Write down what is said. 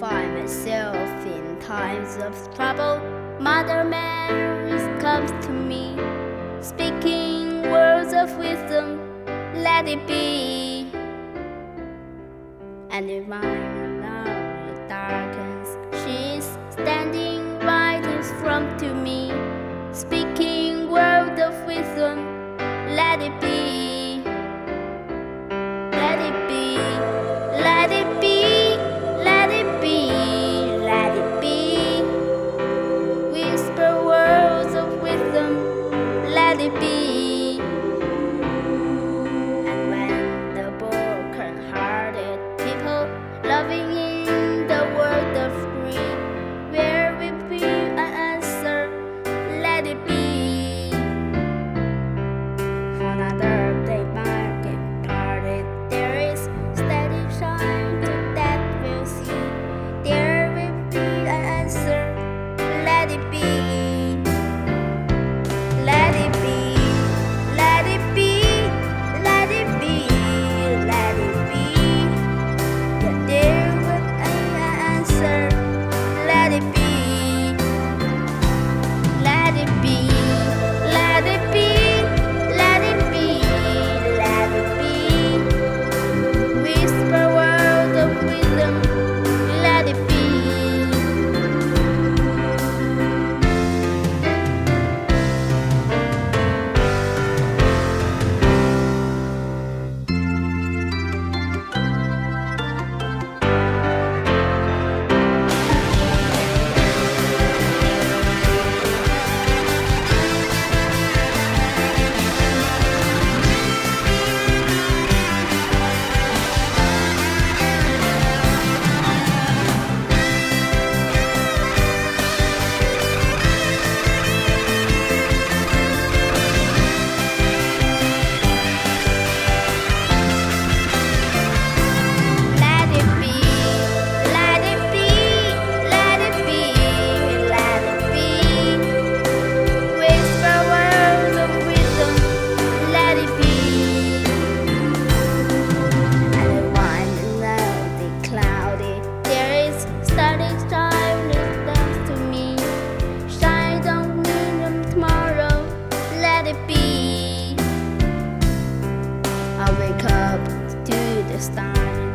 find myself in times of trouble. Mother Mary comes to me, speaking words of wisdom, let it be. And in my love darkens, she's standing right in front to me, speaking words of wisdom, let it be. be this time.